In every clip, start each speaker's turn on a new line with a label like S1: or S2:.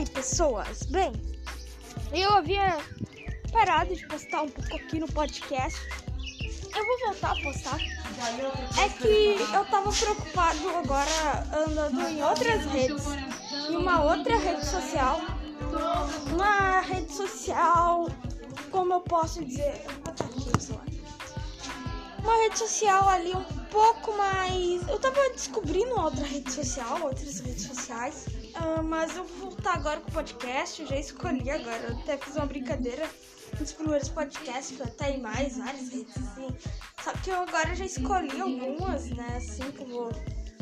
S1: Oi, pessoas! Bem, eu havia parado de postar um pouco aqui no podcast. Eu vou voltar a postar. É que eu tava preocupado agora andando em outras redes. Em uma outra rede social. Uma rede social. Como eu posso dizer? Uma rede social ali um pouco mais. Eu tava descobrindo outra rede social, outras redes sociais. Uh, mas eu vou voltar agora com o podcast. Eu já escolhi agora. Eu até fiz uma brincadeira nos primeiros podcasts, que eu até em mais várias redes, assim. Só que eu agora já escolhi algumas, né? Assim que eu vou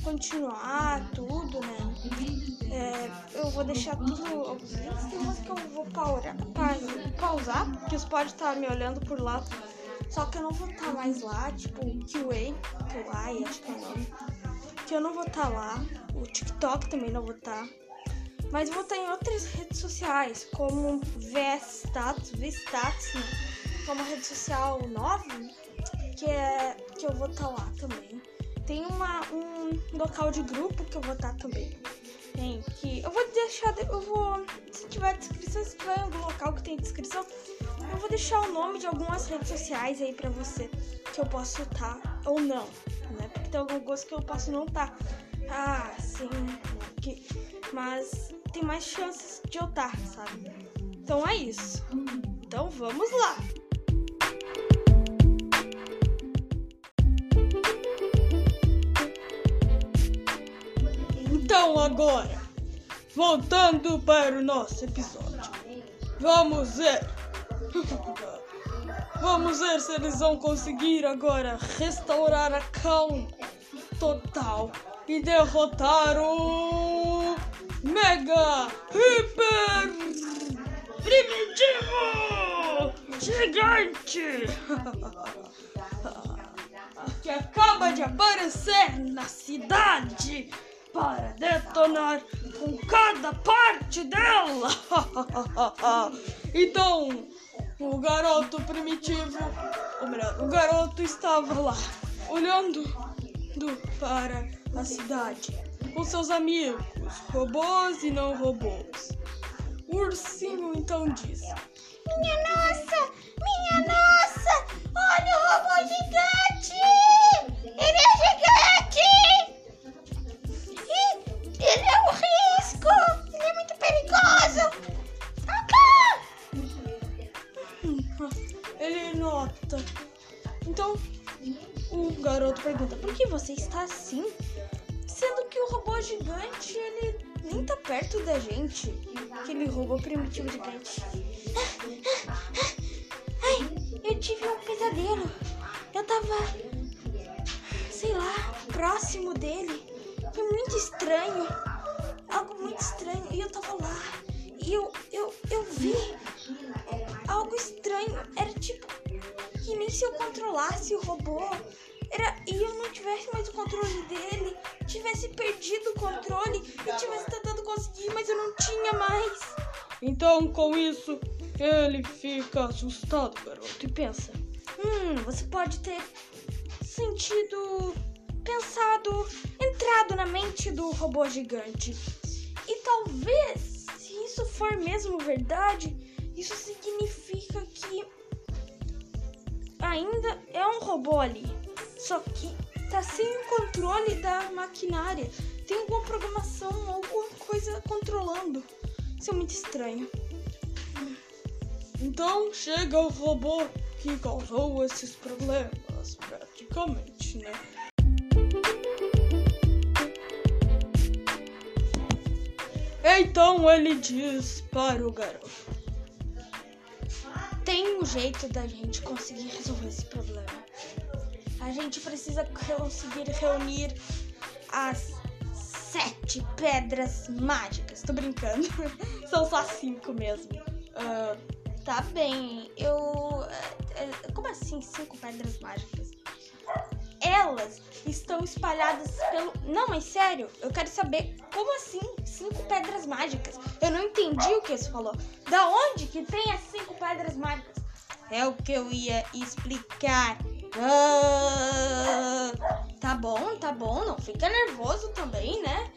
S1: continuar tudo, né? É, eu vou deixar tudo. Alguns tem umas que eu vou pausar, pausar que os pode estar me olhando por lá. Só que eu não vou estar mais lá, tipo, QA, QA, acho que é o nome. Que eu não vou estar lá. O TikTok também não vou estar. Mas vou estar em outras redes sociais, como VStatus, VStatus, né? Que é uma rede social nova, que, é, que eu vou estar lá também. Tem uma, um local de grupo que eu vou estar também. Tem que. Eu vou deixar. Eu vou. Se tiver descrição, se tiver algum local que tem descrição, eu vou deixar o nome de algumas redes sociais aí pra você. Que eu posso estar ou não. Porque tem algumas que eu posso não estar. Ah, sim. Que, mas tem mais chances de eu estar, sabe? Então é isso. Então vamos lá! Então agora, voltando para o nosso episódio, vamos ver. Vamos ver se eles vão conseguir agora restaurar a calma total e derrotar o Mega Hiper Primitivo Gigante que acaba de aparecer na cidade para detonar com cada parte dela. então, o garoto primitivo, ou melhor, o garoto estava lá, olhando do, para a cidade com seus amigos, robôs e não robôs. O ursinho então disse:
S2: Minha nossa! Minha nossa! Olha o robô gigante! Ele
S1: nota. Então, o garoto pergunta: Por que você está assim? Sendo que o robô gigante, ele nem tá perto da gente. Aquele robô primitivo gigante.
S2: Ai, eu tive um pesadelo. Eu tava, sei lá, próximo dele. Foi muito estranho. Algo muito estranho. E eu tava lá. E eu, eu, eu vi algo estranho. Era que nem se eu controlasse o robô. Era, e eu não tivesse mais o controle dele, tivesse perdido o controle e tivesse tentado conseguir, mas eu não tinha mais.
S1: Então, com isso, ele fica assustado, garoto, e pensa:
S2: Hum, você pode ter sentido, pensado, entrado na mente do robô gigante. E talvez, se isso for mesmo verdade, isso significa que ainda é um robô ali. Só que tá sem o controle da maquinária. Tem alguma programação, alguma coisa controlando. Isso é muito estranho.
S1: Então chega o robô que causou esses problemas, praticamente, né? Então ele diz para o garoto:
S2: Tem um jeito da gente conseguir resolver esse problema. A gente precisa conseguir reunir as sete pedras mágicas. Tô brincando. São só cinco mesmo. Uh, tá bem. Eu. Uh, como assim cinco pedras mágicas? Elas estão espalhadas pelo. Não, mas sério, eu quero saber como assim cinco pedras mágicas? Eu não entendi o que você falou. Da onde que tem as cinco pedras mágicas? É o que eu ia explicar. Ah, tá bom, tá bom, não fica nervoso também, né?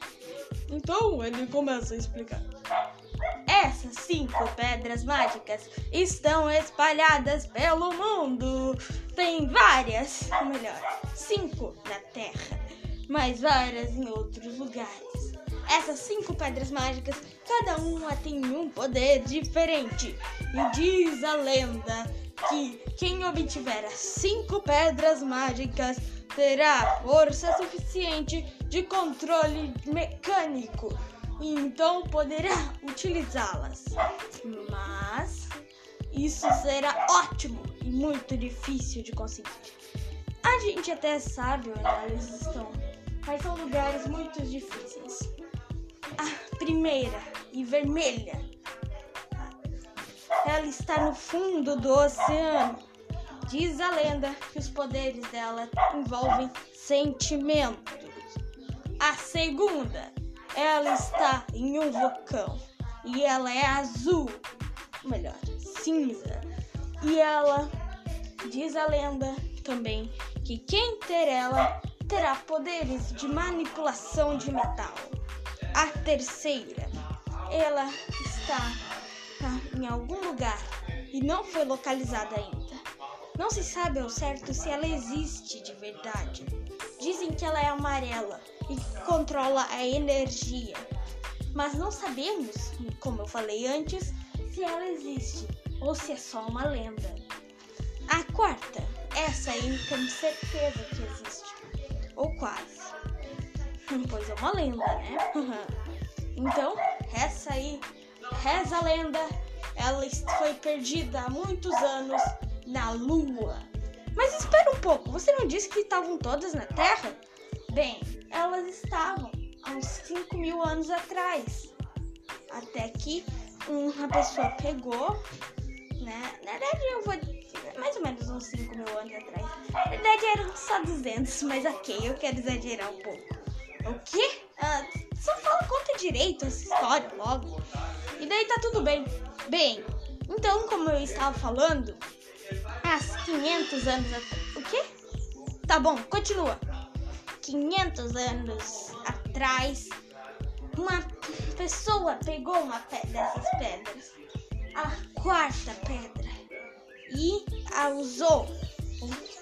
S1: Então ele começa a explicar.
S2: Essas cinco pedras mágicas estão espalhadas pelo mundo. Tem várias, ou melhor, cinco na Terra, mas várias em outros lugares. Essas cinco pedras mágicas, cada uma tem um poder diferente. E diz a lenda que quem obtiver as cinco pedras mágicas terá força suficiente de controle mecânico e então poderá utilizá-las. Mas isso será ótimo e muito difícil de conseguir. A gente até sabe onde eles estão, mas são lugares muito difíceis. A primeira e vermelha, ela está no fundo do oceano. Diz a lenda que os poderes dela envolvem sentimentos. A segunda ela está em um vulcão e ela é azul, melhor, cinza. E ela diz a lenda também que quem ter ela terá poderes de manipulação de metal. A terceira, ela está tá, em algum lugar e não foi localizada ainda. Não se sabe ao certo se ela existe de verdade. Dizem que ela é amarela e controla a energia. Mas não sabemos, como eu falei antes, se ela existe ou se é só uma lenda. A quarta, essa aí temos certeza que existe, ou quase. Pois é uma lenda, né? então, essa aí, reza a lenda, ela foi perdida há muitos anos na Lua. Mas espera um pouco, você não disse que estavam todas na Terra? Bem, elas estavam há uns 5 mil anos atrás. Até que uma pessoa pegou, né? Na verdade, eu vou dizer mais ou menos uns 5 mil anos atrás. Na verdade, eram só 200, mas ok, eu quero exagerar um pouco. O quê? Ah, só fala, conta direito essa história logo. E daí tá tudo bem. Bem, então, como eu estava falando, há 500 anos atrás. O quê? Tá bom, continua. 500 anos atrás, uma pessoa pegou uma dessas pedras, a quarta pedra, e a usou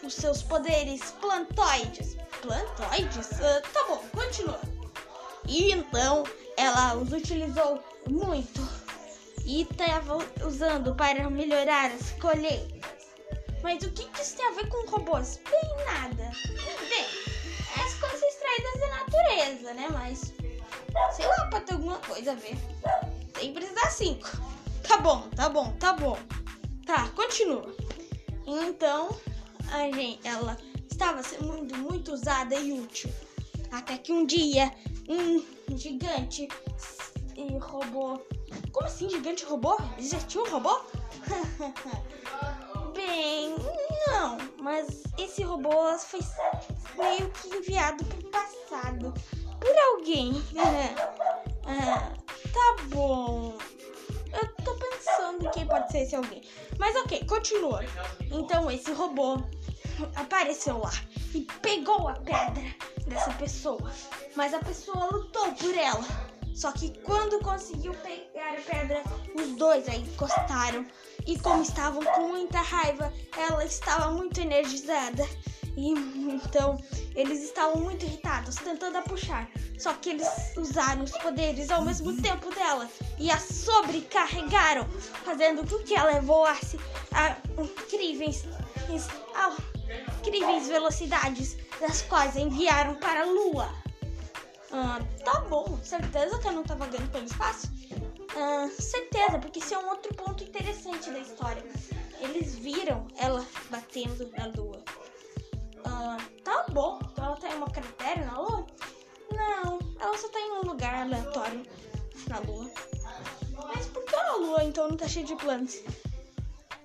S2: os seus poderes plantoides. Plantoides? Uh, tá bom, continua. E então ela os utilizou muito e estava usando para melhorar as colheitas. Mas o que, que isso tem a ver com robôs? Bem nada. Bem, as coisas extraídas da natureza, né? Mas, sei lá, pode ter alguma coisa a ver. Tem que precisar cinco. Tá bom, tá bom, tá bom. Tá, continua. Então, a gente, ela estava sendo muito, usada e útil. Até que um dia, um gigante roubou. Como assim, gigante roubou? Eles um robô? Bem, não, mas esse robô foi meio que enviado pro passado por alguém. ah, tá bom. Eu tô pensando em quem pode ser esse alguém. Mas ok, continua. Então esse robô apareceu lá e pegou a pedra dessa pessoa. Mas a pessoa lutou por ela. Só que quando conseguiu pegar a pedra, os dois aí encostaram. E como estavam com muita raiva, ela estava muito energizada. E então eles estavam muito irritados, tentando a puxar. Só que eles usaram os poderes ao mesmo tempo dela e a sobrecarregaram, fazendo com que ela voasse a incríveis, incríveis velocidades, das quais enviaram para a Lua. Ah, tá bom, certeza que eu não tava vagando pelo espaço? Ah, certeza, porque isso é um outro ponto interessante da história. Eles viram ela batendo na lua. Ah, tá bom, então ela tá em uma cratera na lua? Não, ela só tá em um lugar aleatório na lua. Mas por que a lua então não tá cheia de plantas?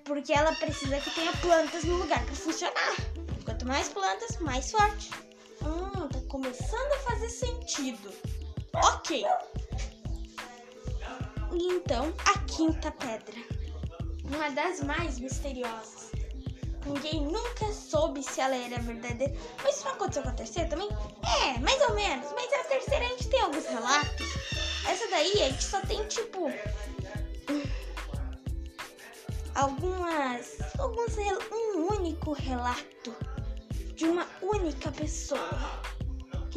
S2: Porque ela precisa que tenha plantas no lugar para funcionar. Quanto mais plantas, mais forte. Hum, tá começando a fazer sentido. Ok. E então, a quinta pedra. Uma das mais misteriosas. Ninguém nunca soube se ela era verdadeira. Mas isso não aconteceu com a terceira também? É, mais ou menos. Mas a terceira a gente tem alguns relatos. Essa daí a gente só tem tipo. Algumas. Alguns. Um único relato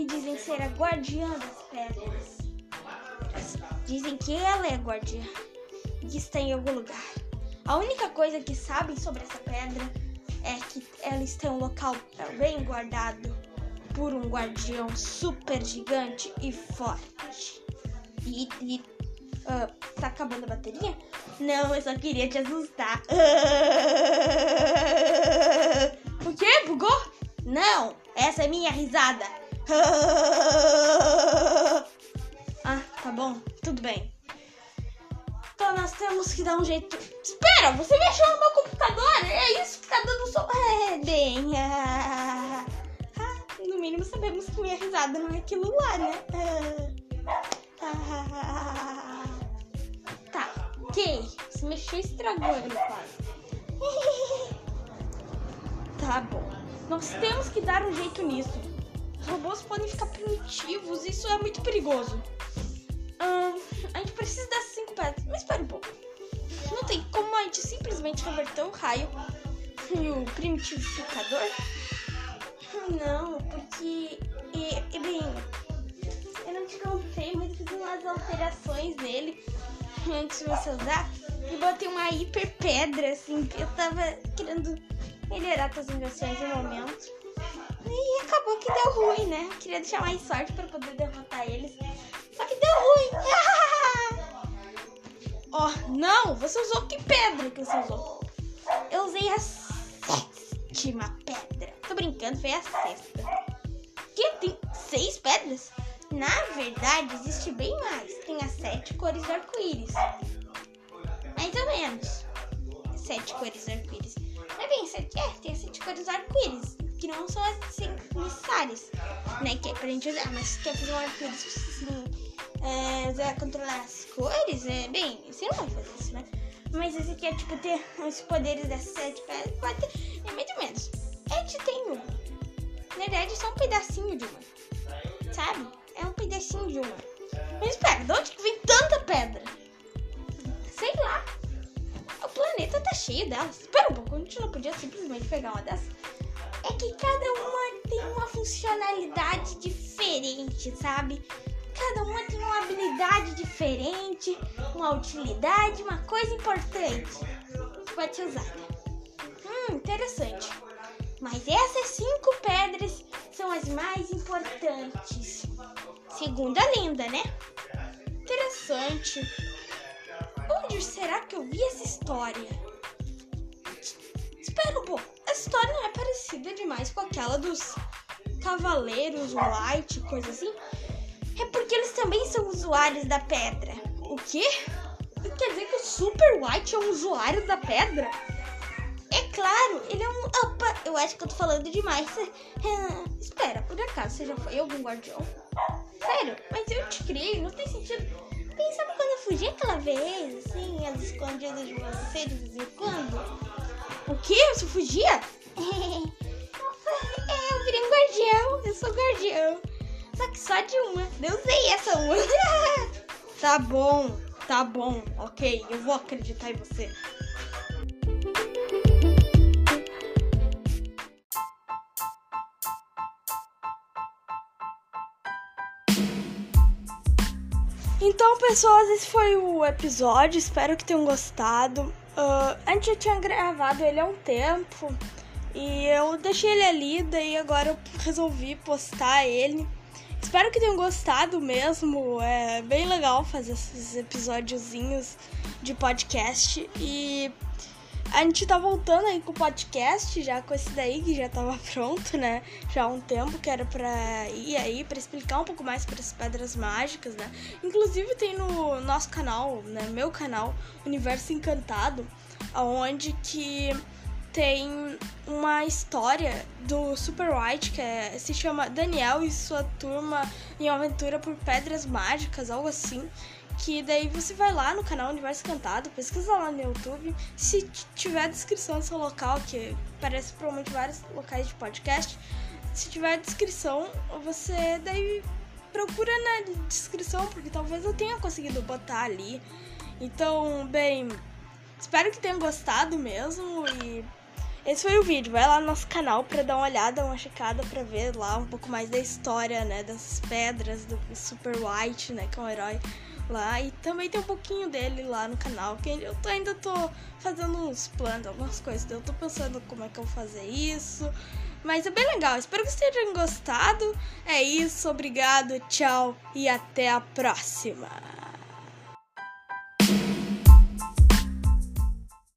S2: dizem ser a guardiã das pedras. Dizem que ela é a guardiã e que está em algum lugar. A única coisa que sabem sobre essa pedra é que ela está em um local bem guardado por um guardião super gigante e forte. E, e uh, tá acabando a bateria? Não, eu só queria te assustar. o quê? Bugou? Não, essa é minha risada. ah, tá bom, tudo bem. Então nós temos que dar um jeito. Espera, você mexeu no meu computador? É isso que tá dando som. É, bem. Ah, ah, no mínimo sabemos que minha risada não é aquilo lá, né? Ah, ah, tá, ok. Se mexeu, estragou ele quase. tá bom. Nós temos que dar um jeito nisso. Os robôs podem ficar primitivos, isso é muito perigoso. Hum, a gente precisa das cinco pedras. Mas espera um pouco. Não tem como a gente simplesmente converter o raio e o primitivificador? Não, porque. E, e bem. Eu não te contei, mas fiz umas alterações nele antes de você usar. E botei uma hiper pedra, assim, que eu tava querendo melhorar as invenções no momento. E acabou que deu ruim, né? Queria deixar mais sorte para poder derrotar eles. Só que deu ruim. Ó, oh, não! Você usou que pedra que você usou? Eu usei a sétima pedra. Tô brincando, foi a sexta. Que tem seis pedras? Na verdade, existe bem mais. Tem as sete cores do arco-íris. Mais ou menos. Sete cores do arco-íris. É bem sete, é, tem sete cores do arco-íris. Que não são assim necessárias, né? Que é pra gente usar, mas quer fazer um arco-íris assim, é, usar, controlar as cores, é bem, você não vai fazer isso, né? Mas esse aqui é tipo ter os poderes das sete pedras, pode ter, é meio menos. A gente tem uma. Na verdade, é só um pedacinho de uma. Sabe? É um pedacinho de uma. Mas espera, de onde que vem tanta pedra? Sei lá. O planeta tá cheio delas. Espera um pouco, a gente não podia simplesmente pegar uma dessas? É que cada uma tem uma funcionalidade diferente, sabe? Cada uma tem uma habilidade diferente, uma utilidade, uma coisa importante. Pode ser usada. Hum, interessante. Mas essas cinco pedras são as mais importantes. Segundo a lenda, né? Interessante. Onde será que eu vi essa história? Espera um pouco. Essa história não é parecida demais com aquela dos Cavaleiros White, coisa assim? É porque eles também são usuários da pedra. O quê? Quer dizer que o Super White é um usuário da pedra? É claro, ele é um. Opa, eu acho que eu tô falando demais. espera, por acaso você já foi algum guardião? Sério, mas eu te criei, não tem sentido. Sabe quando eu fugi aquela vez, assim, elas escondidas de você de vez em quando? O quê? Você fugia? é, eu virei um guardião, eu sou guardião. Só que só de uma. Eu usei essa uma. tá bom, tá bom, ok, eu vou acreditar em você.
S1: Então, pessoas, esse foi o episódio. Espero que tenham gostado. Uh, a gente já tinha gravado ele há um tempo e eu deixei ele ali, daí agora eu resolvi postar ele. Espero que tenham gostado mesmo. É bem legal fazer esses episódiozinhos de podcast. E a gente tá voltando aí com o podcast, já com esse daí que já tava pronto, né? Já há um tempo que era pra ir aí, pra explicar um pouco mais para as pedras mágicas, né? Inclusive tem no nosso canal, né? Meu canal, Universo Encantado, onde que tem uma história do Super White que é, se chama Daniel e sua turma em aventura por pedras mágicas, algo assim. Que daí você vai lá no canal Universo Cantado, pesquisa lá no YouTube. Se tiver descrição do seu local, que parece provavelmente vários locais de podcast, se tiver descrição, você daí procura na descrição, porque talvez eu tenha conseguido botar ali. Então, bem, espero que tenham gostado mesmo e
S2: esse foi o vídeo. Vai lá no nosso canal pra dar uma olhada, uma checada pra ver lá um pouco mais da história, né? Das pedras do Super White, né? Que é um herói lá. E também tem um pouquinho dele lá no canal. Que eu tô, ainda tô fazendo uns planos, algumas coisas. Eu tô pensando como é que eu vou fazer isso. Mas é bem legal. Espero que vocês tenham gostado. É isso. Obrigado. Tchau. E até a próxima.